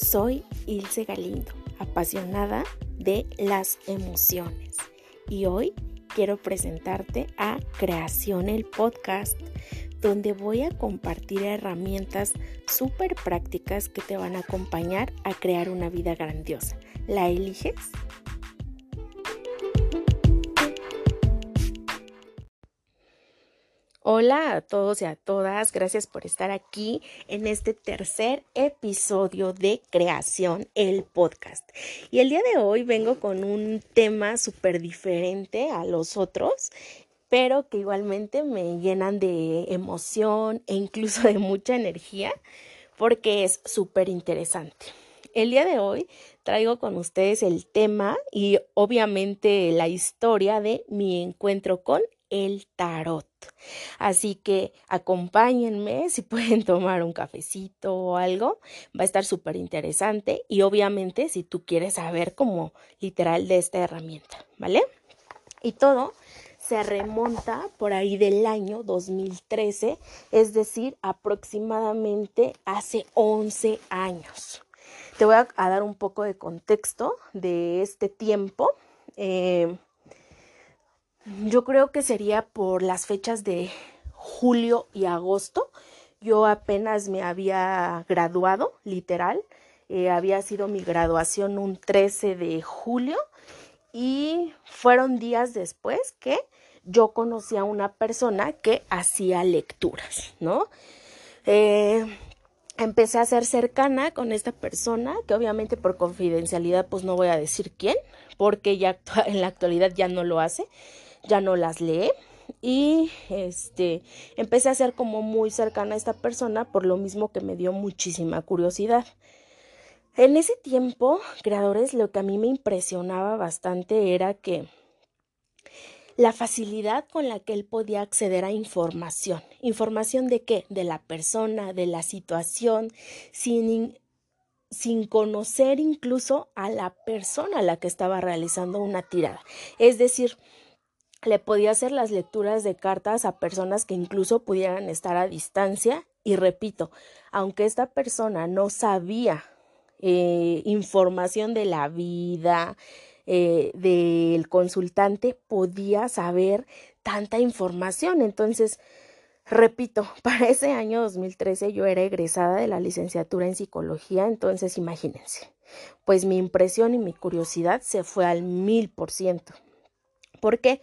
Soy Ilse Galindo, apasionada de las emociones. Y hoy quiero presentarte a Creación el Podcast, donde voy a compartir herramientas súper prácticas que te van a acompañar a crear una vida grandiosa. ¿La eliges? Hola a todos y a todas, gracias por estar aquí en este tercer episodio de Creación, el podcast. Y el día de hoy vengo con un tema súper diferente a los otros, pero que igualmente me llenan de emoción e incluso de mucha energía porque es súper interesante. El día de hoy traigo con ustedes el tema y obviamente la historia de mi encuentro con el tarot. Así que acompáñenme si pueden tomar un cafecito o algo, va a estar súper interesante y obviamente si tú quieres saber como literal de esta herramienta, ¿vale? Y todo se remonta por ahí del año 2013, es decir, aproximadamente hace 11 años. Te voy a, dar un poco de contexto de este tiempo. Eh, yo creo que sería por las fechas de julio y agosto. Yo apenas me había graduado, literal. Eh, había sido mi graduación un 13 de julio y fueron días después que yo conocí a una persona que hacía lecturas, ¿no? Eh, empecé a ser cercana con esta persona, que obviamente por confidencialidad pues no voy a decir quién, porque ya en la actualidad ya no lo hace ya no las lee y este empecé a ser como muy cercana a esta persona por lo mismo que me dio muchísima curiosidad. En ese tiempo, creadores, lo que a mí me impresionaba bastante era que la facilidad con la que él podía acceder a información. ¿Información de qué? De la persona, de la situación, sin, sin conocer incluso a la persona a la que estaba realizando una tirada. Es decir, le podía hacer las lecturas de cartas a personas que incluso pudieran estar a distancia y repito, aunque esta persona no sabía eh, información de la vida eh, del consultante, podía saber tanta información. Entonces, repito, para ese año 2013 yo era egresada de la licenciatura en psicología, entonces imagínense, pues mi impresión y mi curiosidad se fue al mil por ciento. ¿Por qué?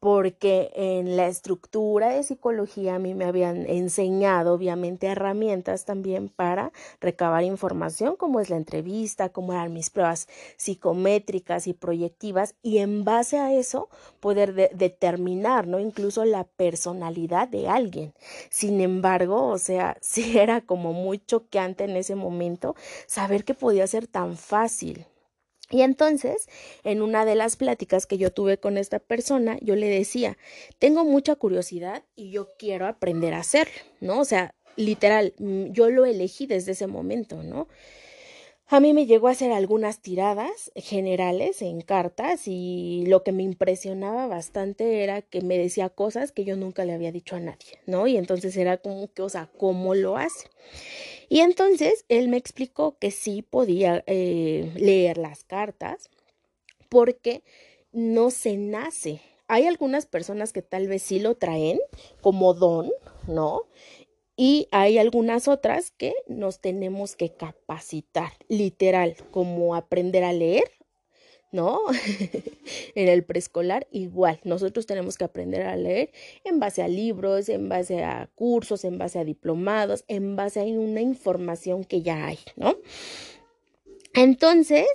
Porque en la estructura de psicología a mí me habían enseñado obviamente herramientas también para recabar información como es la entrevista, como eran mis pruebas psicométricas y proyectivas y en base a eso poder determinar, ¿no? Incluso la personalidad de alguien. Sin embargo, o sea, sí era como muy choqueante en ese momento saber que podía ser tan fácil, y entonces, en una de las pláticas que yo tuve con esta persona, yo le decía, tengo mucha curiosidad y yo quiero aprender a hacerlo, ¿no? O sea, literal, mm, yo lo elegí desde ese momento, ¿no? A mí me llegó a hacer algunas tiradas generales en cartas y lo que me impresionaba bastante era que me decía cosas que yo nunca le había dicho a nadie, ¿no? Y entonces era como que, o sea, ¿cómo lo hace? Y entonces él me explicó que sí podía eh, leer las cartas porque no se nace. Hay algunas personas que tal vez sí lo traen como don, ¿no? Y hay algunas otras que nos tenemos que capacitar, literal, como aprender a leer, ¿no? en el preescolar igual, nosotros tenemos que aprender a leer en base a libros, en base a cursos, en base a diplomados, en base a una información que ya hay, ¿no? Entonces,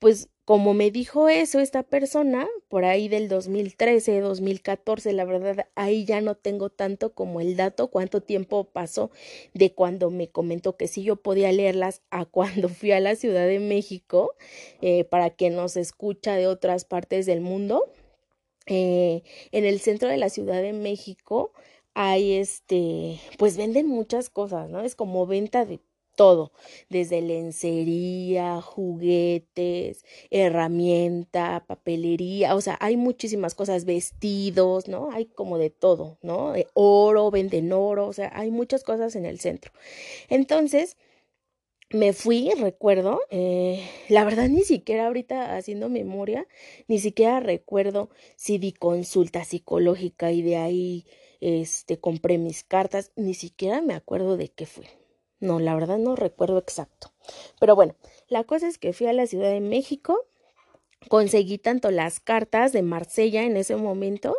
pues como me dijo eso esta persona, por ahí del 2013, 2014, la verdad, ahí ya no tengo tanto como el dato, cuánto tiempo pasó de cuando me comentó que sí yo podía leerlas a cuando fui a la Ciudad de México, eh, para quien nos escucha de otras partes del mundo. Eh, en el centro de la Ciudad de México hay este, pues venden muchas cosas, ¿no? Es como venta de todo, desde lencería, juguetes, herramienta, papelería, o sea, hay muchísimas cosas, vestidos, ¿no? Hay como de todo, ¿no? oro, venden oro, o sea, hay muchas cosas en el centro. Entonces, me fui, recuerdo, eh, la verdad ni siquiera ahorita haciendo memoria, ni siquiera recuerdo si di consulta psicológica y de ahí este compré mis cartas, ni siquiera me acuerdo de qué fue. No, la verdad no recuerdo exacto. Pero bueno, la cosa es que fui a la Ciudad de México, conseguí tanto las cartas de Marsella en ese momento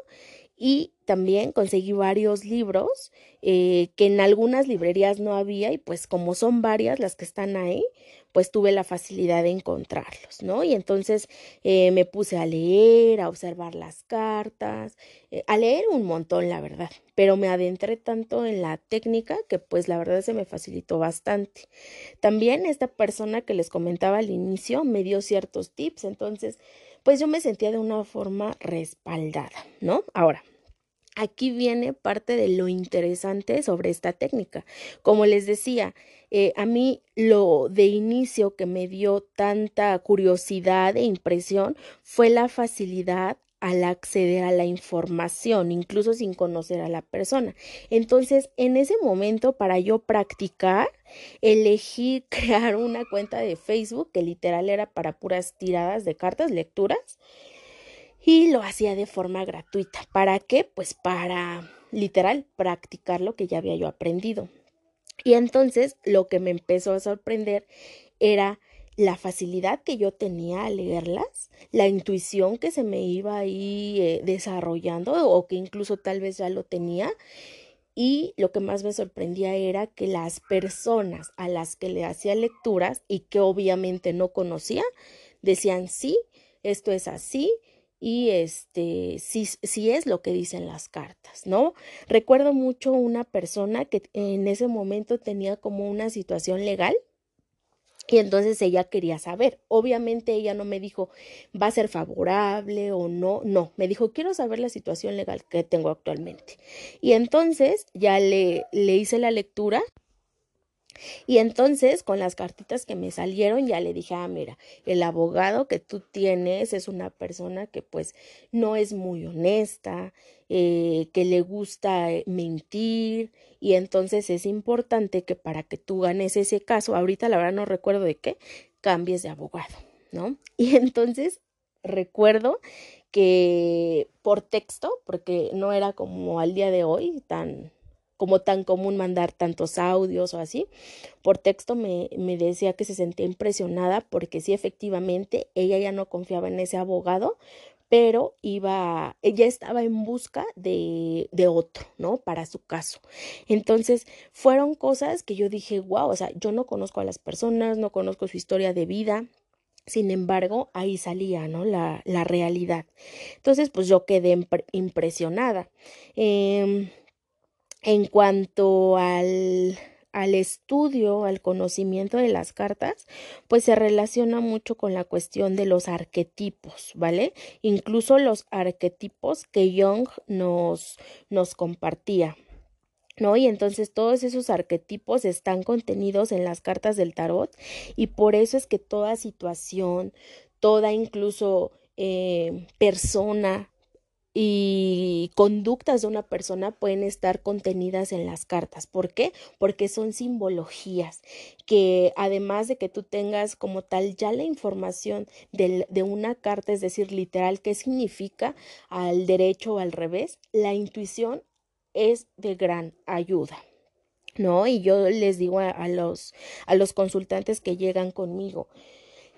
y también conseguí varios libros eh, que en algunas librerías no había y pues como son varias las que están ahí, pues tuve la facilidad de encontrarlos, ¿no? Y entonces eh, me puse a leer, a observar las cartas, eh, a leer un montón, la verdad, pero me adentré tanto en la técnica que pues la verdad se me facilitó bastante. También esta persona que les comentaba al inicio me dio ciertos tips, entonces pues yo me sentía de una forma respaldada, ¿no? Ahora, aquí viene parte de lo interesante sobre esta técnica. Como les decía, eh, a mí lo de inicio que me dio tanta curiosidad e impresión fue la facilidad al acceder a la información, incluso sin conocer a la persona. Entonces, en ese momento, para yo practicar, elegí crear una cuenta de Facebook que literal era para puras tiradas de cartas, lecturas, y lo hacía de forma gratuita. ¿Para qué? Pues para literal practicar lo que ya había yo aprendido. Y entonces lo que me empezó a sorprender era la facilidad que yo tenía a leerlas, la intuición que se me iba ahí eh, desarrollando o que incluso tal vez ya lo tenía. Y lo que más me sorprendía era que las personas a las que le hacía lecturas y que obviamente no conocía, decían, sí, esto es así, y este sí, sí es lo que dicen las cartas, ¿no? Recuerdo mucho una persona que en ese momento tenía como una situación legal y entonces ella quería saber. Obviamente ella no me dijo va a ser favorable o no, no, me dijo quiero saber la situación legal que tengo actualmente. Y entonces ya le, le hice la lectura y entonces, con las cartitas que me salieron, ya le dije, ah, mira, el abogado que tú tienes es una persona que pues no es muy honesta, eh, que le gusta eh, mentir, y entonces es importante que para que tú ganes ese caso, ahorita la verdad no recuerdo de qué, cambies de abogado, ¿no? Y entonces recuerdo que por texto, porque no era como al día de hoy tan como tan común mandar tantos audios o así. Por texto me, me, decía que se sentía impresionada porque sí, efectivamente, ella ya no confiaba en ese abogado, pero iba, ella estaba en busca de, de otro, ¿no? Para su caso. Entonces, fueron cosas que yo dije, wow, o sea, yo no conozco a las personas, no conozco su historia de vida. Sin embargo, ahí salía, ¿no? La, la realidad. Entonces, pues yo quedé impresionada. Eh, en cuanto al, al estudio, al conocimiento de las cartas, pues se relaciona mucho con la cuestión de los arquetipos, ¿vale? Incluso los arquetipos que Jung nos, nos compartía. ¿No? Y entonces todos esos arquetipos están contenidos en las cartas del tarot y por eso es que toda situación, toda incluso eh, persona, y conductas de una persona pueden estar contenidas en las cartas. ¿Por qué? Porque son simbologías que además de que tú tengas como tal ya la información de, una carta, es decir, literal, qué significa al derecho o al revés, la intuición es de gran ayuda. ¿No? Y yo les digo a, los, a los consultantes que llegan conmigo,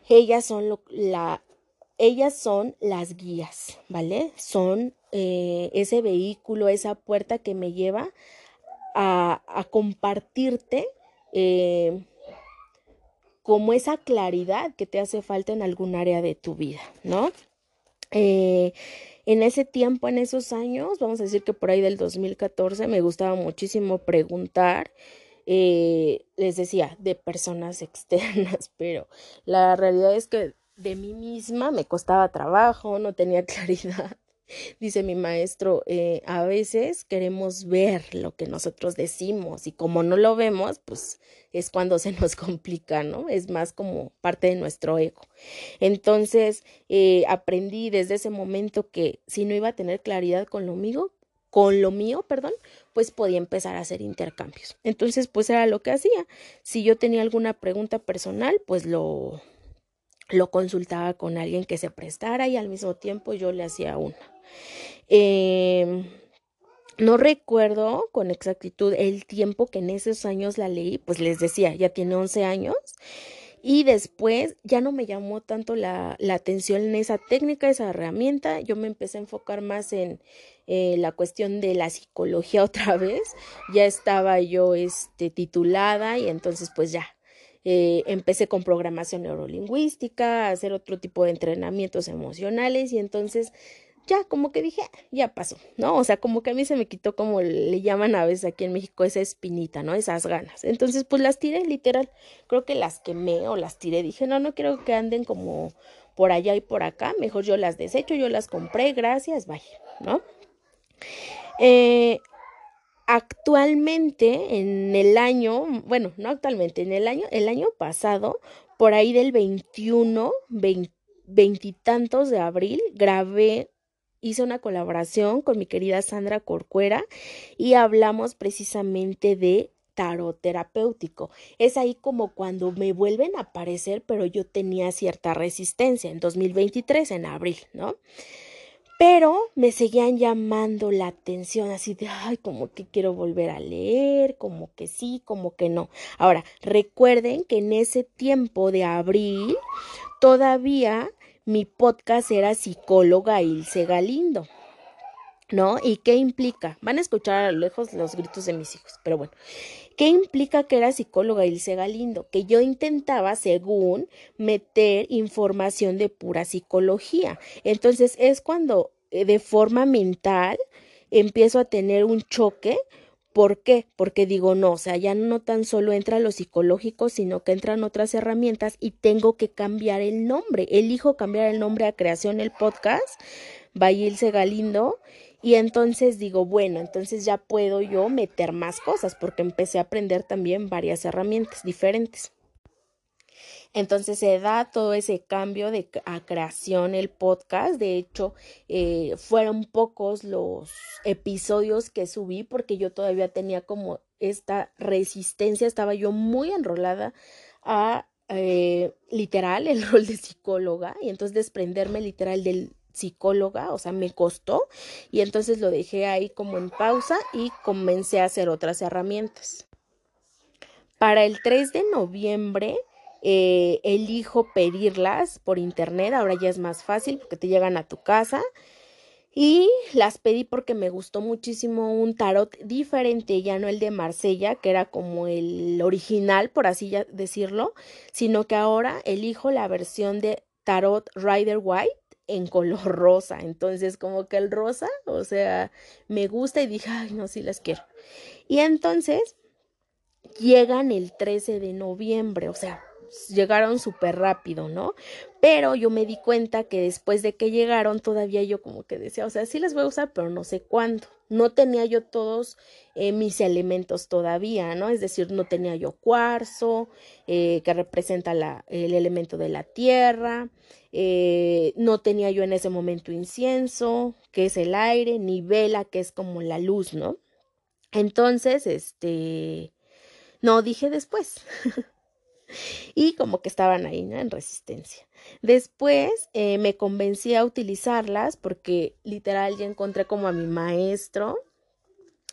ellas son lo, la, ellas son las guías, ¿vale? Son eh, ese vehículo, esa puerta que me lleva a, compartirte eh, como esa claridad que te hace falta en algún área de tu vida, ¿no? Eh, en ese tiempo, en esos años, vamos a decir que por ahí del 2014, me gustaba muchísimo preguntar. les decía, de personas externas, pero la realidad es que de mí misma me costaba trabajo, no tenía claridad. Dice mi maestro, eh, a veces queremos ver lo que nosotros decimos y como no lo vemos, pues es cuando se nos complica, ¿no? Es más como parte de nuestro ego. Entonces, eh, aprendí desde ese momento que si no iba a tener claridad con lo mío, con lo mío, perdón, pues podía empezar a hacer intercambios. Entonces, pues era lo que hacía. Si yo tenía alguna pregunta personal, pues lo, lo consultaba con alguien que se prestara y al mismo tiempo yo le hacía una. Em, no recuerdo con exactitud el tiempo que en esos años la leí, pues les decía, ya tiene 11 años. Y después ya no me llamó tanto la, la atención en esa técnica, esa herramienta. Yo me empecé a enfocar más en eh, la cuestión de la psicología otra vez. Ya estaba yo este, titulada y entonces pues ya eh, empecé con programación neurolingüística, hacer otro tipo de entrenamientos emocionales y entonces ya como que dije, ya pasó, ¿no? O sea, como que a mí se me quitó como le llaman a veces aquí en México esa espinita, ¿no? Esas ganas. Entonces, pues las tiré literal. Creo que las quemé o las tiré. Dije, no, no quiero que anden como por allá y por acá. Mejor yo las desecho, yo las compré, gracias, vaya, ¿no? Eh, actualmente, en el año, bueno, no actualmente, en el año, el año pasado, por ahí del 21, veintitantos de abril, grabé hice una colaboración con mi querida Sandra Corcuera y hablamos precisamente de tarot terapéutico. Es ahí como cuando me vuelven a aparecer, pero yo tenía cierta resistencia en 2023, en abril, ¿no? Pero me seguían llamando la atención así de, ay, como que quiero volver a leer, como que sí, como que no. Ahora, recuerden que en ese tiempo de abril todavía mi podcast era psicóloga Ilse Galindo. ¿No? ¿Y qué implica? Van a escuchar a lo lejos los gritos de mis hijos, pero bueno. ¿Qué implica que era psicóloga Ilse Galindo? Que yo intentaba, según, meter información de pura psicología. Entonces es cuando eh, de forma mental empiezo a tener un choque ¿Por qué? Porque digo, no, o sea, ya no tan solo entra lo psicológico, sino que entran otras herramientas y tengo que cambiar el nombre. Elijo cambiar el nombre a Creación el Podcast, Bayilse Galindo, y entonces digo, bueno, entonces ya puedo yo meter más cosas, porque empecé a aprender también varias herramientas diferentes. Entonces se da todo ese cambio de a creación el podcast. De hecho, eh, fueron pocos los episodios que subí porque yo todavía tenía como esta resistencia, estaba yo muy enrolada a eh, literal el rol de psicóloga y entonces desprenderme literal del psicóloga, o sea, me costó y entonces lo dejé ahí como en pausa y comencé a hacer otras herramientas. Para el 3 de noviembre eh, elijo pedirlas por internet, ahora ya es más fácil porque te llegan a tu casa. Y las pedí porque me gustó muchísimo un tarot diferente, ya no el de Marsella, que era como el original, por así decirlo, sino que ahora elijo la versión de tarot Rider White en color rosa. Entonces, como que el rosa, o sea, me gusta y dije, ay, no, sí las quiero. Y entonces llegan el 13 de noviembre, o sea, llegaron súper rápido, ¿no? Pero yo me di cuenta que después de que llegaron, todavía yo como que decía, o sea, sí las voy a usar, pero no sé cuándo. No tenía yo todos eh, mis elementos todavía, ¿no? Es decir, no tenía yo cuarzo, eh, que representa la, el elemento de la tierra, eh, no tenía yo en ese momento incienso, que es el aire, ni vela, que es como la luz, ¿no? Entonces, este, no dije después. y como que estaban ahí, ¿no? En resistencia. Después eh, me convencí a utilizarlas porque literal ya encontré como a mi maestro,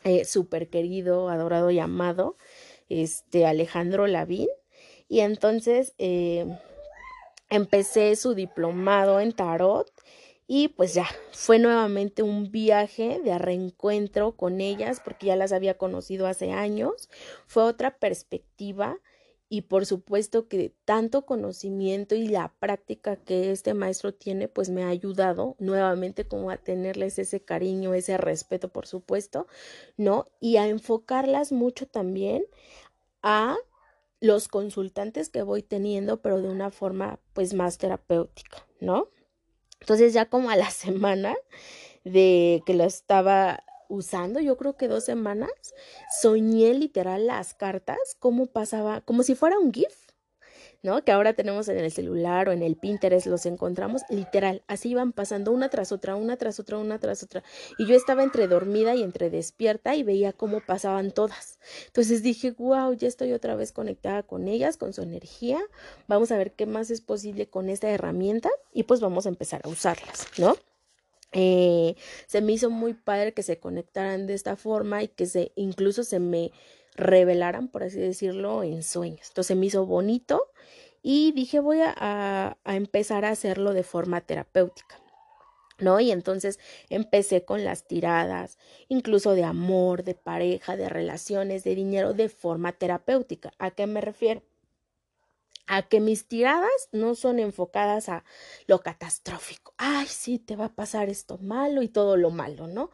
eh, súper querido, adorado y amado, este Alejandro Lavín. Y entonces eh, empecé su diplomado en tarot y pues ya, fue nuevamente un viaje de reencuentro con ellas porque ya las había conocido hace años. Fue otra perspectiva y por supuesto que tanto conocimiento y la práctica que este maestro tiene pues me ha ayudado nuevamente como a tenerles ese cariño, ese respeto por supuesto, ¿no? Y a enfocarlas mucho también a los consultantes que voy teniendo pero de una forma pues más terapéutica, ¿no? Entonces ya como a la semana de que lo estaba usando, yo creo que dos semanas, soñé literal las cartas, cómo pasaba, como si fuera un GIF, ¿no? Que ahora tenemos en el celular o en el Pinterest, los encontramos literal, así iban pasando una tras otra, una tras otra, una tras otra. Y yo estaba entre dormida y entre despierta y veía cómo pasaban todas. Entonces dije, wow, ya estoy otra vez conectada con ellas, con su energía. Vamos a ver qué más es posible con esta herramienta y pues vamos a empezar a usarlas, ¿no? Eh, se me hizo muy padre que se conectaran de esta forma y que se incluso se me revelaran, por así decirlo, en sueños. Entonces me hizo bonito y dije voy a, a, empezar a hacerlo de forma terapéutica. ¿No? Y entonces empecé con las tiradas, incluso de amor, de pareja, de relaciones, de dinero, de forma terapéutica. ¿A qué me refiero? A que mis tiradas no son enfocadas a lo catastrófico. Ay, sí, te va a pasar esto malo y todo lo malo, ¿no?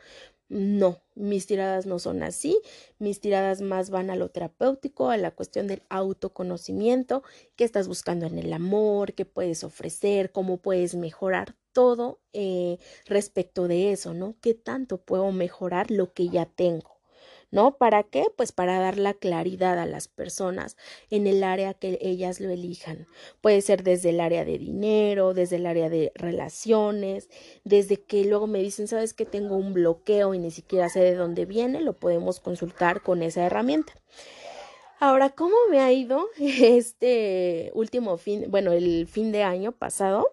No, mis tiradas no son así, mis tiradas más van a lo terapéutico, a la cuestión del autoconocimiento, qué estás buscando en el amor, qué puedes ofrecer, cómo puedes mejorar todo eh, respecto de eso, ¿no? ¿Qué tanto puedo mejorar lo que ya tengo? ¿No? ¿Para qué? Pues para dar la claridad a las personas en el área que ellas lo elijan. Puede ser desde el área de dinero, desde el área de relaciones, desde que luego me dicen, sabes que tengo un bloqueo y ni siquiera sé de dónde viene, lo podemos consultar con esa herramienta. Ahora, ¿cómo me ha ido este último fin, bueno, el fin de año pasado?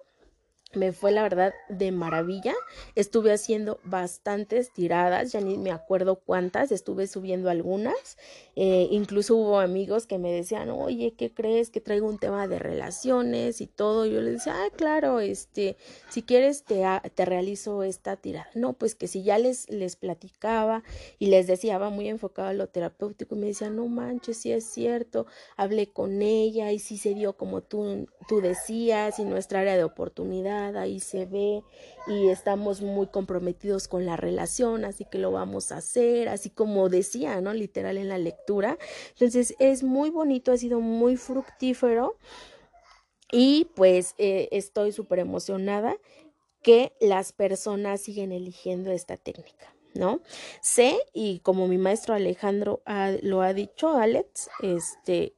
Me fue la verdad de maravilla. Estuve haciendo bastantes tiradas, ya ni me acuerdo cuántas, estuve subiendo algunas. Eh, incluso hubo amigos que me decían, oye, ¿qué crees? Que traigo un tema de relaciones y todo. Yo les decía, ah, claro, este, si quieres te, te realizo esta tirada. No, pues que si ya les, les platicaba y les decía, va muy enfocado a lo terapéutico, y me decían, no manches, sí es cierto, hablé con ella y sí se dio como tú, tú decías y nuestra área de oportunidad ahí se ve y estamos muy comprometidos con la relación, así que lo vamos a hacer, así como decía, ¿no? Literal en la lectura. Entonces es muy bonito, ha sido muy fructífero y pues eh, estoy súper emocionada que las personas siguen eligiendo esta técnica. ¿no? Sé, y como mi maestro Alejandro lo ha dicho, Alex, este,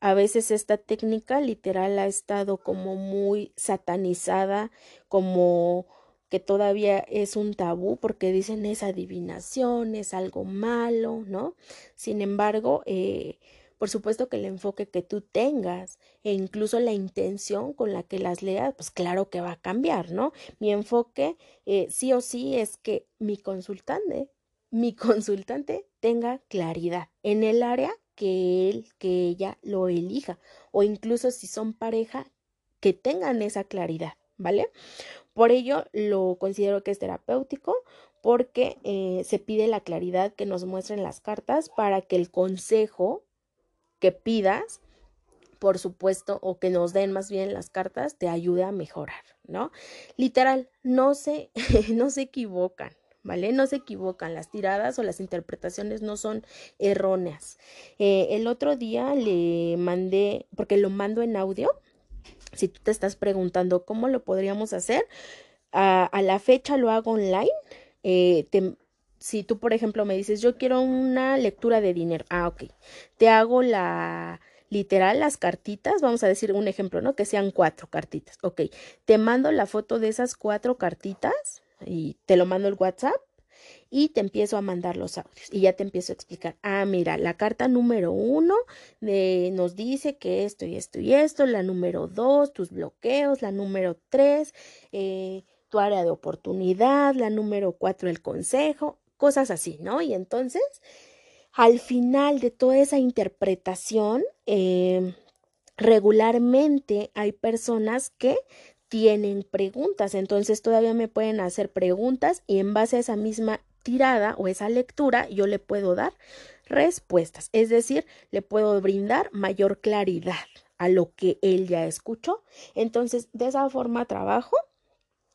a veces esta técnica literal ha estado como muy satanizada, como que todavía es un tabú porque dicen es adivinación, es algo malo, ¿no? Sin embargo, eh, por supuesto que el enfoque que tú tengas e incluso la intención con la que las leas, pues claro que va a cambiar, ¿no? Mi enfoque eh, sí o sí es que mi consultante, mi consultante tenga claridad en el área que él, que ella lo elija o incluso si son pareja, que tengan esa claridad, ¿vale? Por ello lo considero que es terapéutico porque eh, se pide la claridad que nos muestren las cartas para que el consejo que pidas, por supuesto, o que nos den más bien las cartas, te ayude a mejorar, ¿no? Literal, no se, no se equivocan. ¿vale? No se equivocan, las tiradas o las interpretaciones no son erróneas. Eh, el otro día le mandé, porque lo mando en audio, si tú te estás preguntando cómo lo podríamos hacer, a, la fecha lo hago online. Eh, si tú, por ejemplo, me dices, yo quiero una lectura de dinero, ah, ok, te hago la literal las cartitas, vamos a decir un ejemplo, ¿no? Que sean cuatro cartitas, ok, te mando la foto de esas cuatro cartitas, y te lo mando el WhatsApp y te empiezo a mandar los audios y ya te empiezo a explicar, ah, mira, la carta número uno de, nos dice que esto y esto y esto, la número dos, tus bloqueos, la número tres, eh, tu área de oportunidad, la número cuatro, el consejo, cosas así, ¿no? Y entonces, al final de toda esa interpretación, eh, regularmente hay personas que tienen preguntas. Entonces todavía me pueden hacer preguntas y en base a esa misma tirada o esa lectura yo le puedo dar respuestas. Es decir, le puedo brindar mayor claridad a lo que él ya escuchó. Entonces, de esa forma trabajo.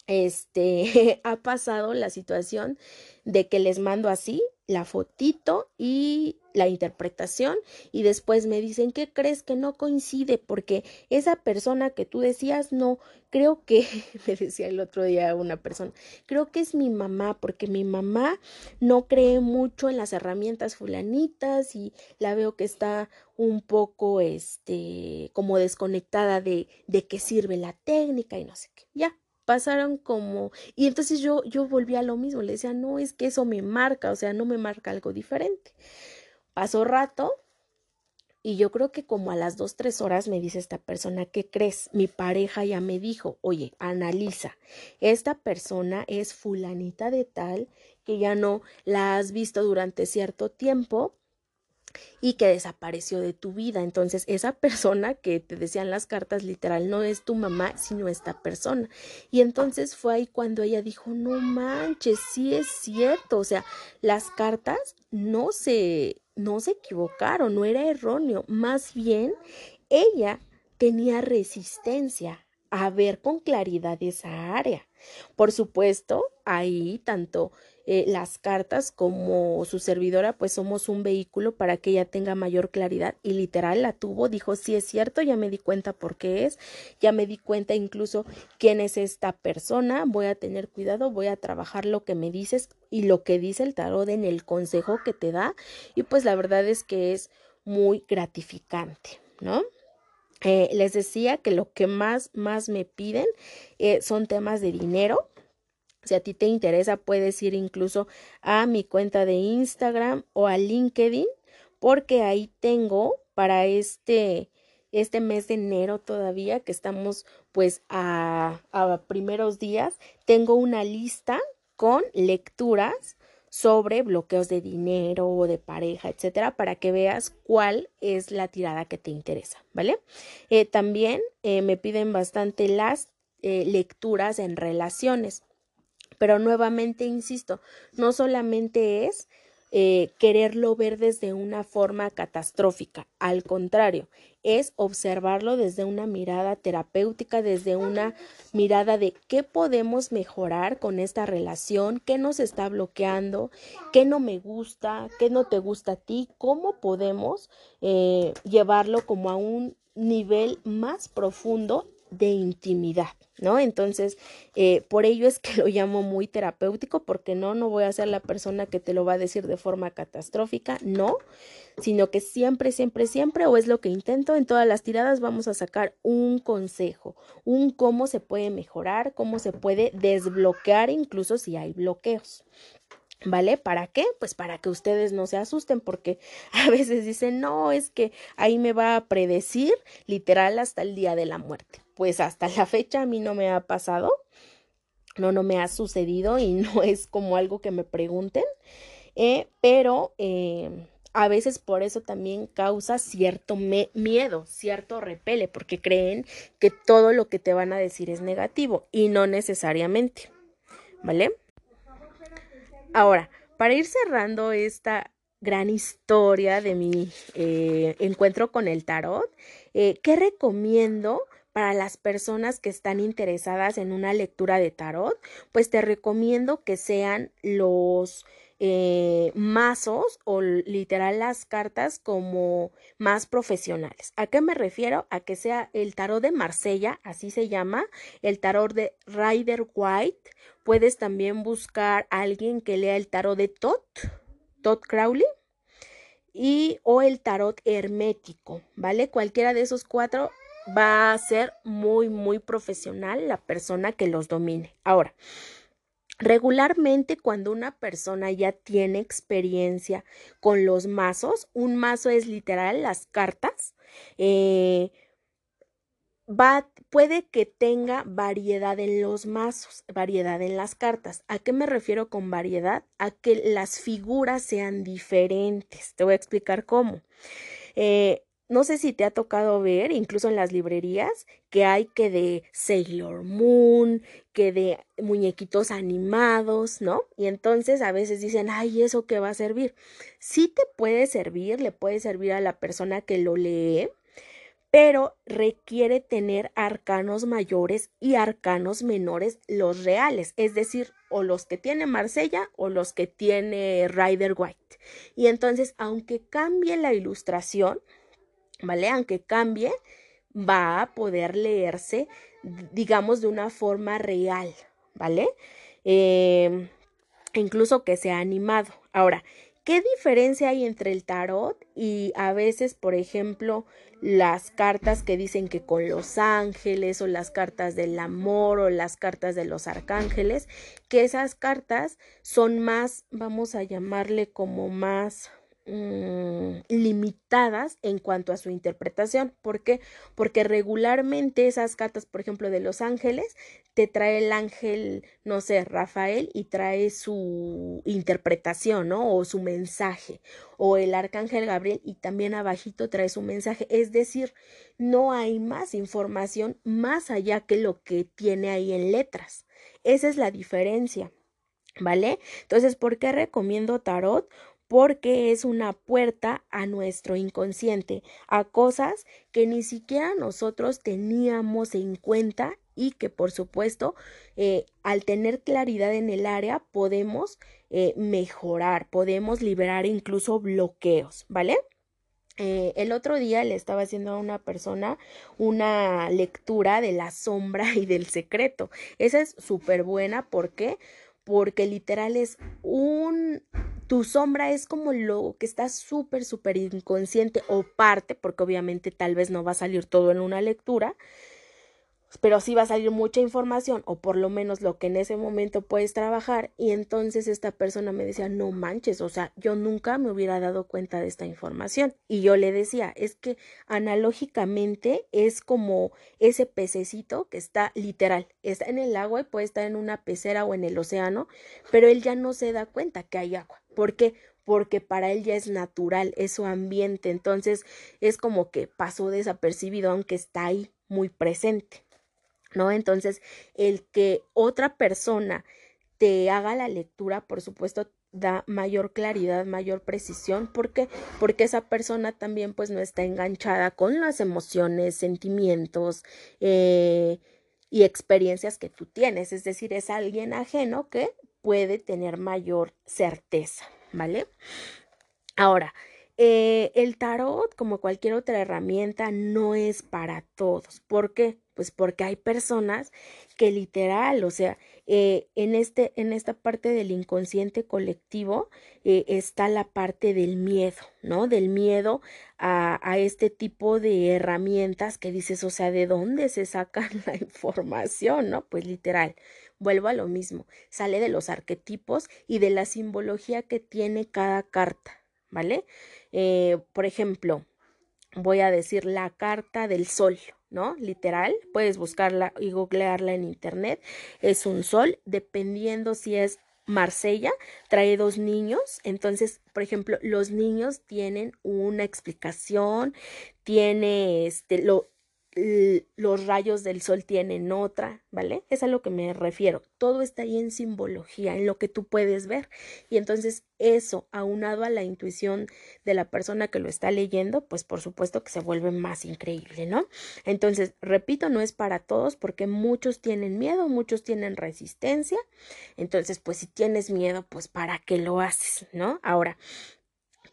Este ha pasado la situación de que les mando así la fotito y la interpretación y después me dicen, ¿qué crees que no coincide? Porque esa persona que tú decías, no, creo que, me decía el otro día una persona, creo que es mi mamá, porque mi mamá no cree mucho en las herramientas fulanitas y la veo que está un poco, este, como desconectada de, de qué sirve la técnica y no sé qué. Ya, pasaron como y entonces yo yo volví a lo mismo le decía no es que eso me marca o sea no me marca algo diferente pasó rato y yo creo que como a las dos tres horas me dice esta persona ¿qué crees? mi pareja ya me dijo oye analiza esta persona es fulanita de tal que ya no la has visto durante cierto tiempo y que desapareció de tu vida. Entonces, esa persona que te decían las cartas literal no es tu mamá, sino esta persona. Y entonces fue ahí cuando ella dijo, no manches, sí es cierto. O sea, las cartas no se, no se equivocaron, no era erróneo. Más bien, ella tenía resistencia a ver con claridad esa área. Por supuesto, ahí tanto eh, las cartas como su servidora, pues somos un vehículo para que ella tenga mayor claridad y literal la tuvo, dijo, sí es cierto, ya me di cuenta por qué es, ya me di cuenta incluso quién es esta persona, voy a tener cuidado, voy a trabajar lo que me dices y lo que dice el tarot en el consejo que te da y pues la verdad es que es muy gratificante, ¿no? Eh, les decía que lo que más, más me piden eh, son temas de dinero, si a ti te interesa, puedes ir incluso a mi cuenta de Instagram o a LinkedIn, porque ahí tengo para este, este mes de enero todavía, que estamos pues a, primeros días, tengo una lista con lecturas sobre bloqueos de dinero o de pareja, etcétera, para que veas cuál es la tirada que te interesa, ¿vale? Eh, también eh, me piden bastante las eh, lecturas en relaciones. Pero nuevamente, insisto, no solamente es eh, quererlo ver desde una forma catastrófica, al contrario, es observarlo desde una mirada terapéutica, desde una mirada de qué podemos mejorar con esta relación, qué nos está bloqueando, qué no me gusta, qué no te gusta a ti, cómo podemos eh, llevarlo como a un nivel más profundo de intimidad, ¿no? Entonces, eh, por ello es que lo llamo muy terapéutico, porque no, no voy a ser la persona que te lo va a decir de forma catastrófica, no, sino que siempre, siempre, siempre, o es lo que intento, en todas las tiradas vamos a sacar un consejo, un cómo se puede mejorar, cómo se puede desbloquear, incluso si hay bloqueos. ¿Vale? ¿Para qué? Pues para que ustedes no se asusten porque a veces dicen, no, es que ahí me va a predecir literal hasta el día de la muerte. Pues hasta la fecha a mí no me ha pasado, no, no me ha sucedido y no es como algo que me pregunten, eh, pero eh, a veces por eso también causa cierto miedo, cierto repele, porque creen que todo lo que te van a decir es negativo y no necesariamente, ¿vale? Ahora, para ir cerrando esta gran historia de mi eh, encuentro con el tarot, ¿qué recomiendo para las personas que están interesadas en una lectura de tarot? Pues te recomiendo que sean los eh, mazos o literal las cartas como más profesionales. ¿A qué me refiero? A que sea el tarot de Marsella, así se llama, el tarot de Rider White. Puedes también buscar a alguien que lea el tarot de Todd, Todd Crowley y o el tarot hermético, ¿vale? Cualquiera de esos cuatro va a ser muy, muy profesional la persona que los domine. Ahora, Regularmente cuando una persona ya tiene experiencia con los mazos, un mazo es literal las cartas, eh, va, puede que tenga variedad en los mazos, variedad en las cartas. ¿A qué me refiero con variedad? A que las figuras sean diferentes. Te voy a explicar cómo. Eh, no sé si te ha tocado ver, incluso en las librerías, que hay que de Sailor Moon, que de muñequitos animados, ¿no? Y entonces a veces dicen, ay, ¿eso qué va a servir? Sí te puede servir, le puede servir a la persona que lo lee, pero requiere tener arcanos mayores y arcanos menores, los reales, es decir, o los que tiene Marsella o los que tiene Rider White. Y entonces, aunque cambie la ilustración, ¿vale? Aunque cambie, va a poder leerse, digamos, de una forma real, ¿vale? Eh, incluso que sea animado. Ahora, ¿Qué diferencia hay entre el tarot y a veces, por ejemplo, las cartas que dicen que con los ángeles o las cartas del amor o las cartas de los arcángeles? Que esas cartas son más, vamos a llamarle como más Mm, limitadas en cuanto a su interpretación. ¿Por qué? Porque regularmente esas cartas, por ejemplo, de los ángeles, te trae el ángel, no sé, Rafael, y trae su interpretación, ¿no? O su mensaje. O el arcángel Gabriel, y también abajito trae su mensaje. Es decir, no hay más información más allá que lo que tiene ahí en letras. Esa es la diferencia. ¿Vale? Entonces, ¿por qué recomiendo tarot? Porque es una puerta a nuestro inconsciente, a cosas que ni siquiera nosotros teníamos en cuenta y que por supuesto eh, al tener claridad en el área podemos eh, mejorar, podemos liberar incluso bloqueos, ¿vale? Eh, el otro día le estaba haciendo a una persona una lectura de la sombra y del secreto. Esa es súper buena, ¿por qué? Porque literal es un tu sombra es como lo que está súper, súper inconsciente o parte, porque obviamente tal vez no va a salir todo en una lectura, pero sí va a salir mucha información o por lo menos lo que en ese momento puedes trabajar y entonces esta persona me decía, no manches, o sea, yo nunca me hubiera dado cuenta de esta información y yo le decía, es que analógicamente es como ese pececito que está literal, está en el agua y puede estar en una pecera o en el océano, pero él ya no se da cuenta que hay agua. ¿Por qué? Porque para él ya es natural, es su ambiente, entonces es como que pasó desapercibido, aunque está ahí muy presente, ¿no? Entonces, el que otra persona te haga la lectura, por supuesto, da mayor claridad, mayor precisión. ¿Por qué? Porque esa persona también pues no está enganchada con las emociones, sentimientos eh, y experiencias que tú tienes. Es decir, es alguien ajeno que puede tener mayor certeza, ¿vale? Ahora, eh, el tarot, como cualquier otra herramienta, no es para todos. ¿Por qué? Pues porque hay personas que literal, o sea, eh, en, este, en esta parte del inconsciente colectivo eh, está la parte del miedo, ¿no? Del miedo a, este tipo de herramientas que dices, o sea, ¿de dónde se sacan la información, ¿no? Pues literal, vuelvo a lo mismo, sale de los arquetipos y de la simbología que tiene cada carta, ¿vale? Eh, por ejemplo, voy a decir la carta del sol, ¿no? Literal, puedes buscarla y googlearla en internet. Es un sol, dependiendo si es Marsella, trae dos niños. Entonces, por ejemplo, los niños tienen una explicación, tiene este, lo, los rayos del sol tienen otra, ¿vale? Es a lo que me refiero. Todo está ahí en simbología, en lo que tú puedes ver. Y entonces eso, aunado a la intuición de la persona que lo está leyendo, pues por supuesto que se vuelve más increíble, ¿no? Entonces, repito, no es para todos porque muchos tienen miedo, muchos tienen resistencia. Entonces, pues si tienes miedo, pues para qué lo haces, ¿no? Ahora,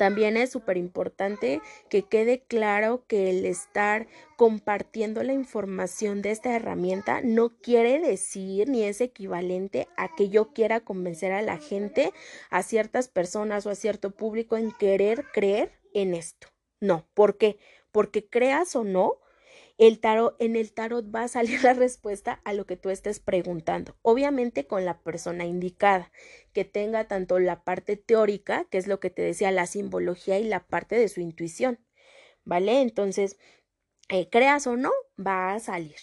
también es súper importante que quede claro que el estar compartiendo la información de esta herramienta no quiere decir ni es equivalente a que yo quiera convencer a la gente, a ciertas personas o a cierto público en querer creer en esto. No, ¿por qué? Porque creas o no, el tarot, en el tarot va a salir la respuesta a lo que tú estés preguntando. Obviamente con la persona indicada, que tenga tanto la parte teórica, que es lo que te decía, la simbología y la parte de su intuición. ¿Vale? Entonces, eh, creas o no, va a salir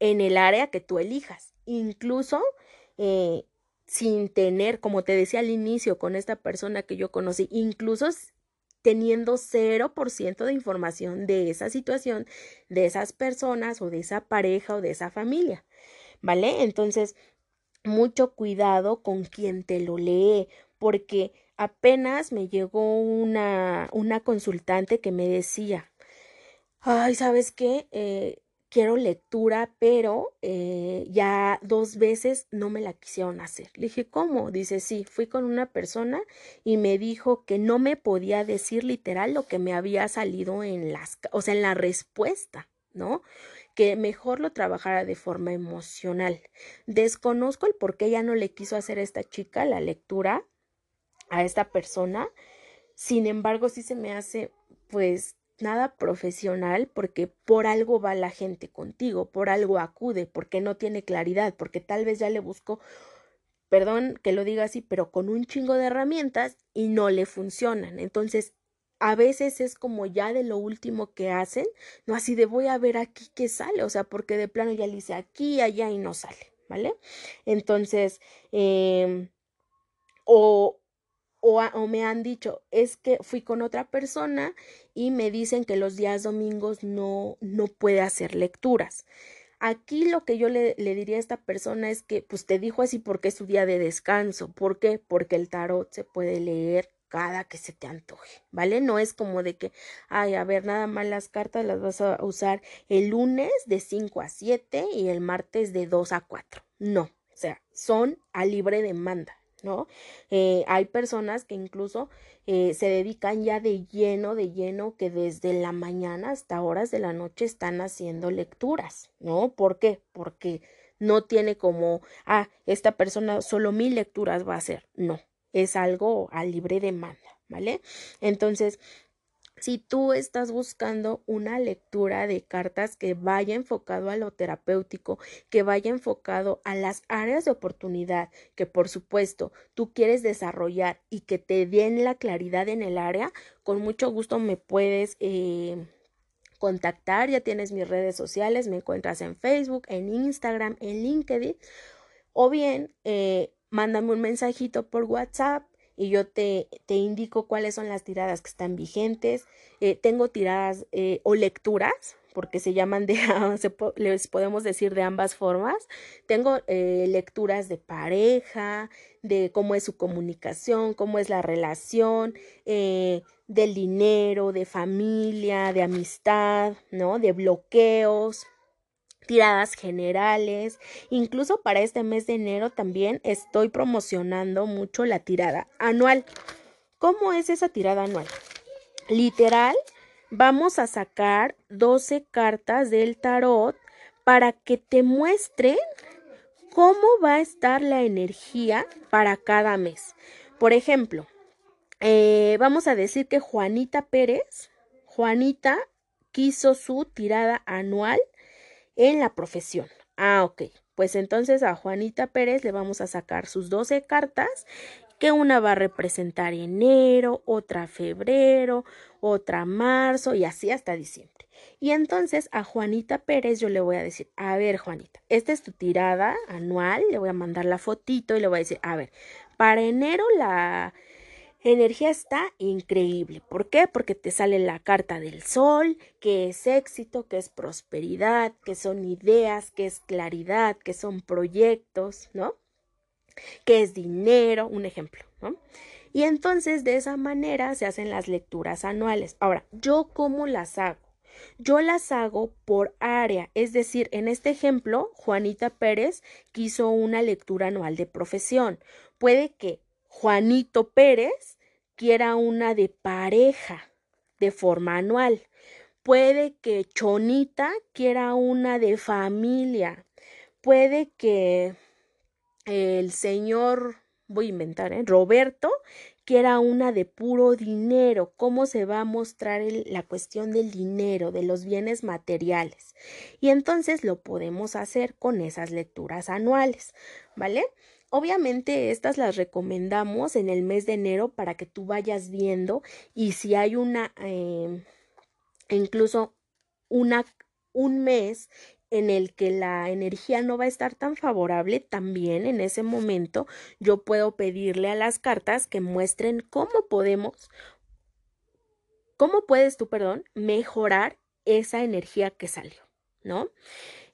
en el área que tú elijas. Incluso eh, sin tener, como te decía al inicio, con esta persona que yo conocí, incluso teniendo 0% de información de esa situación, de esas personas o de esa pareja o de esa familia. ¿Vale? Entonces, mucho cuidado con quien te lo lee, porque apenas me llegó una, una consultante que me decía, ay, ¿sabes qué? Eh, quiero lectura, pero eh, ya dos veces no me la quisieron hacer. Le dije, ¿cómo? Dice, sí, fui con una persona y me dijo que no me podía decir literal lo que me había salido en las, o sea, en la respuesta, ¿no? Que mejor lo trabajara de forma emocional. Desconozco el por qué ya no le quiso hacer a esta chica la lectura a esta persona. Sin embargo, sí se me hace, pues, nada profesional porque por algo va la gente contigo, por algo acude, porque no tiene claridad, porque tal vez ya le buscó, perdón que lo diga así, pero con un chingo de herramientas y no le funcionan. Entonces, a veces es como ya de lo último que hacen, no así de voy a ver aquí qué sale, o sea, porque de plano ya le hice aquí, allá y no sale, ¿vale? Entonces, eh, o, o, me han dicho, es que fui con otra persona y me dicen que los días domingos no, no puede hacer lecturas. Aquí lo que yo le, le, diría a esta persona es que, pues te dijo así porque es su día de descanso. ¿Por qué? Porque el tarot se puede leer cada que se te antoje, ¿vale? No es como de que, ay, a ver, nada más las cartas las vas a usar el lunes de 5 a 7 y el martes de 2 a 4. No, o sea, son a libre demanda, ¿no? Eh, hay personas que incluso eh, se dedican ya de lleno, de lleno, que desde la mañana hasta horas de la noche están haciendo lecturas, ¿no? ¿Por qué? Porque no tiene como, ah, esta persona solo mil lecturas va a hacer, no, es algo a libre demanda, ¿vale? Entonces, si tú estás buscando una lectura de cartas que vaya enfocado a lo terapéutico, que vaya enfocado a las áreas de oportunidad que por supuesto tú quieres desarrollar y que te den la claridad en el área, con mucho gusto me puedes eh, contactar, ya tienes mis redes sociales, me encuentras en Facebook, en Instagram, en LinkedIn, o bien eh, mándame un mensajito por WhatsApp y yo te, te indico cuáles son las tiradas que están vigentes. Eh, tengo tiradas eh, o lecturas, porque se llaman de, les podemos decir de ambas formas. Tengo eh, lecturas de pareja, de cómo es su comunicación, cómo es la relación, del dinero, de familia, de amistad, ¿no? De bloqueos, tiradas generales. Incluso para este mes de enero también estoy promocionando mucho la tirada anual. ¿Cómo es esa tirada anual? Literal, vamos a sacar 12 cartas del tarot para que te muestren cómo va a estar la energía para cada mes. Por ejemplo, eh, vamos a decir que Juanita Pérez, Juanita quiso su tirada anual en la profesión. Ah, ok. Pues entonces a Juanita Pérez le vamos a sacar sus 12 cartas, que una va a representar enero, otra febrero, otra marzo y así hasta diciembre. Y entonces a Juanita Pérez yo le voy a decir, a ver Juanita, esta es tu tirada anual, le voy a mandar la fotito y le voy a decir, a ver, para enero la energía está increíble. ¿Por qué? Porque te sale la carta del sol, que es éxito, que es prosperidad, que son ideas, que es claridad, que son proyectos, ¿no? Que es dinero, un ejemplo, ¿no? Y entonces de esa manera se hacen las lecturas anuales. Ahora, ¿yo cómo las hago? Yo las hago por área, es decir, en este ejemplo, Juanita Pérez quiso una lectura anual de profesión. Puede que Juanito Pérez quiera una de pareja de forma anual. Puede que Chonita quiera una de familia. Puede que el señor, voy a inventar, ¿eh? Roberto quiera una de puro dinero. ¿Cómo se va a mostrar la cuestión del dinero, de los bienes materiales? Y entonces lo podemos hacer con esas lecturas anuales, ¿vale? Obviamente estas las recomendamos en el mes de enero para que tú vayas viendo y si hay una, eh, incluso una, un mes en el que la energía no va a estar tan favorable, también en ese momento yo puedo pedirle a las cartas que muestren cómo podemos, cómo puedes tú, perdón, mejorar esa energía que salió, ¿no?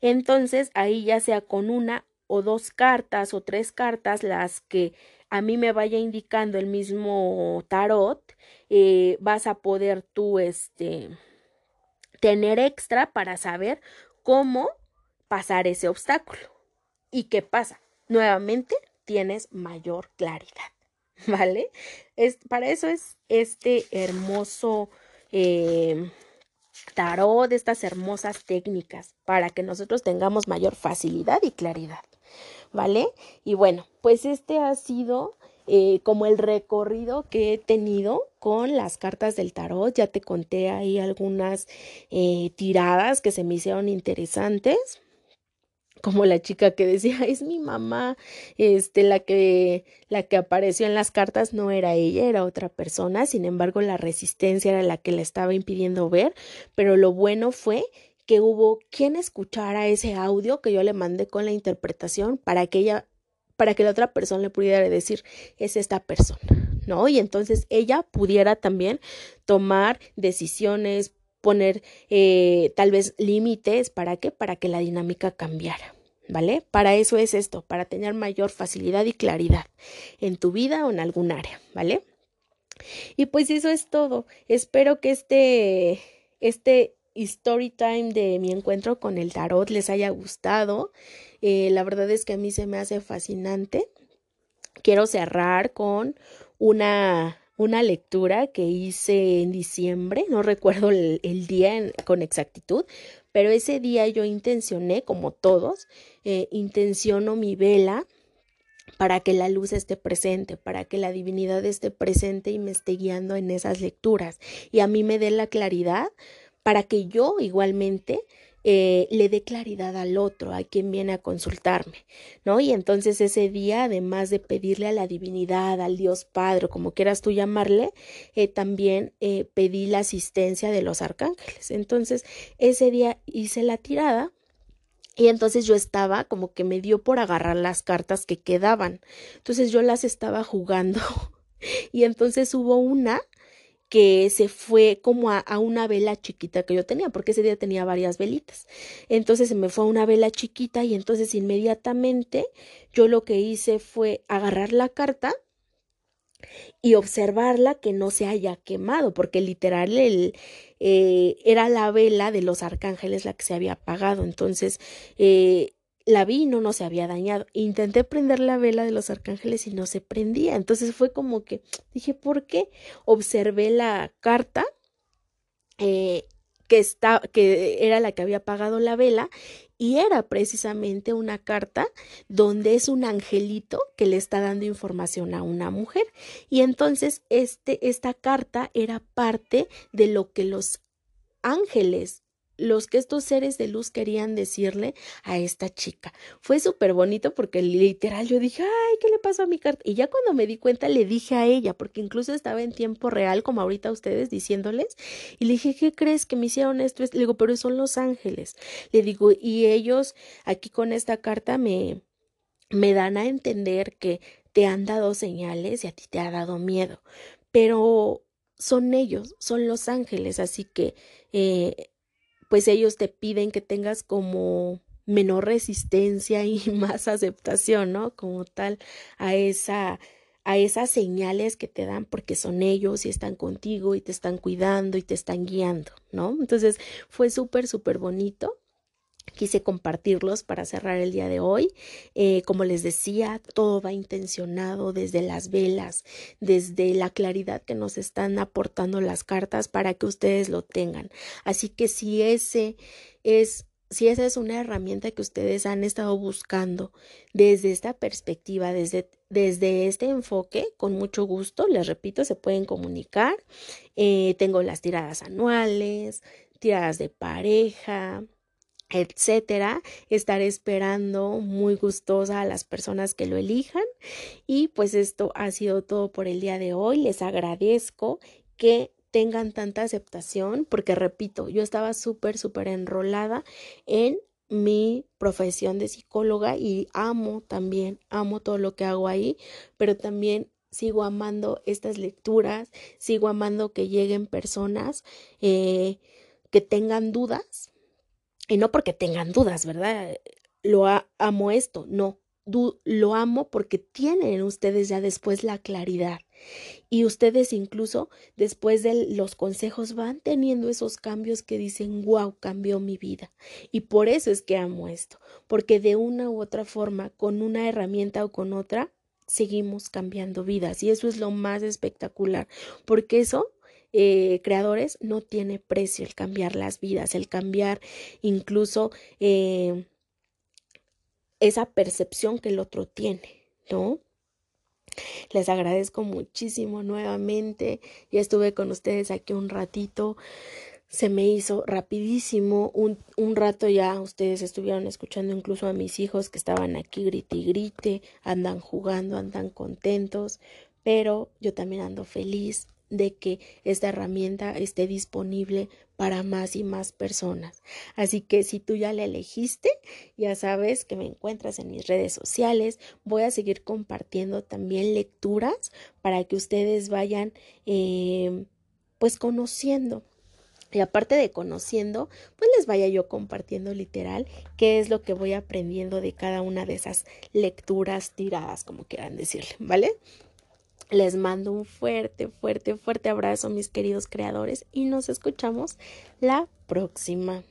Entonces ahí ya sea con una o dos cartas o tres cartas, las que a mí me vaya indicando el mismo tarot, eh, vas a poder tú este tener extra para saber cómo pasar ese obstáculo. ¿Y qué pasa? Nuevamente tienes mayor claridad, ¿vale? Es, para eso es este hermoso eh, tarot, estas hermosas técnicas, para que nosotros tengamos mayor facilidad y claridad, ¿vale? Y bueno, pues este ha sido eh, como el recorrido que he tenido con las cartas del tarot. Ya te conté ahí algunas eh, tiradas que se me hicieron interesantes como la chica que decía es mi mamá este la que la que apareció en las cartas no era ella era otra persona sin embargo la resistencia era la que le estaba impidiendo ver pero lo bueno fue que hubo quien escuchara ese audio que yo le mandé con la interpretación para que ella para que la otra persona le pudiera decir es esta persona no y entonces ella pudiera también tomar decisiones poner eh, tal vez límites, ¿para qué? Para que la dinámica cambiara. ¿Vale? Para eso es esto, para tener mayor facilidad y claridad en tu vida o en algún área, ¿vale? Y pues eso es todo. Espero que este, este story time de mi encuentro con el tarot les haya gustado. Eh, la verdad es que a mí se me hace fascinante. Quiero cerrar con una una lectura que hice en diciembre, no recuerdo el, día con exactitud, pero ese día yo intencioné, como todos, eh, intenciono mi vela para que la luz esté presente, para que la divinidad esté presente y me esté guiando en esas lecturas y a mí me dé la claridad para que yo igualmente eh, le dé claridad al otro, a quien viene a consultarme, ¿no? Y entonces ese día, además de pedirle a la divinidad, al Dios Padre, como quieras tú llamarle, eh, también eh, pedí la asistencia de los arcángeles. Entonces, ese día hice la tirada. Y entonces yo estaba como que me dio por agarrar las cartas que quedaban. Entonces yo las estaba jugando. y entonces hubo una que se fue como a, una vela chiquita que yo tenía, porque ese día tenía varias velitas. Entonces se me fue a una vela chiquita y entonces inmediatamente yo lo que hice fue agarrar la carta y observarla que no se haya quemado, porque literal el, eh, era la vela de los arcángeles la que se había apagado. Entonces, eh, la vi y no, no se había dañado. Intenté prender la vela de los arcángeles y no se prendía. Entonces fue como que dije, ¿por qué? Observé la carta eh, que, está, que era la que había apagado la vela y era precisamente una carta donde es un angelito que le está dando información a una mujer. Y entonces este, esta carta era parte de lo que los ángeles los que estos seres de luz querían decirle a esta chica. Fue súper bonito porque literal yo dije, ay, ¿qué le pasó a mi carta? Y ya cuando me di cuenta le dije a ella, porque incluso estaba en tiempo real, como ahorita ustedes diciéndoles, y le dije, ¿qué crees que me hicieron esto? Le digo, pero son los ángeles. Le digo, y ellos aquí con esta carta me, me dan a entender que te han dado señales y a ti te ha dado miedo, pero son ellos, son los ángeles, así que eh, pues ellos te piden que tengas como menor resistencia y más aceptación, ¿no? Como tal a esa a esas señales que te dan porque son ellos y están contigo y te están cuidando y te están guiando, ¿no? Entonces fue súper, súper bonito quise compartirlos para cerrar el día de hoy. Eh, como les decía, todo va intencionado desde las velas, desde la claridad que nos están aportando las cartas para que ustedes lo tengan. Así que si ese es si esa es una herramienta que ustedes han estado buscando desde esta perspectiva, desde, desde este enfoque, con mucho gusto, les repito, se pueden comunicar. Eh, tengo las tiradas anuales, tiradas de pareja, etcétera. Estaré esperando muy gustosa a las personas que lo elijan. Y pues esto ha sido todo por el día de hoy. Les agradezco que tengan tanta aceptación porque repito, yo estaba súper, súper enrolada en mi profesión de psicóloga y amo también, amo todo lo que hago ahí, pero también sigo amando estas lecturas, sigo amando que lleguen personas eh, que tengan dudas y no porque tengan dudas, ¿verdad? Lo amo esto, no, lo amo porque tienen ustedes ya después la claridad. Y ustedes incluso después de los consejos van teniendo esos cambios que dicen, wow, cambió mi vida. Y por eso es que amo esto, porque de una u otra forma, con una herramienta o con otra, seguimos cambiando vidas. Y eso es lo más espectacular, porque eso eh, creadores no tiene precio el cambiar las vidas, el cambiar incluso eh, esa percepción que el otro tiene, ¿no? Les agradezco muchísimo nuevamente. Ya estuve con ustedes aquí un ratito. Se me hizo rapidísimo. Un, un rato ya ustedes estuvieron escuchando incluso a mis hijos que estaban aquí grite y grite. Andan jugando, andan contentos. Pero yo también ando feliz de que esta herramienta esté disponible para más y más personas. Así que si tú ya la elegiste, ya sabes que me encuentras en mis redes sociales. Voy a seguir compartiendo también lecturas para que ustedes vayan eh, pues conociendo. Y aparte de conociendo, pues les vaya yo compartiendo literal qué es lo que voy aprendiendo de cada una de esas lecturas tiradas, como quieran decirle, ¿vale? Les mando un fuerte, fuerte, fuerte abrazo, mis queridos creadores, y nos escuchamos la próxima.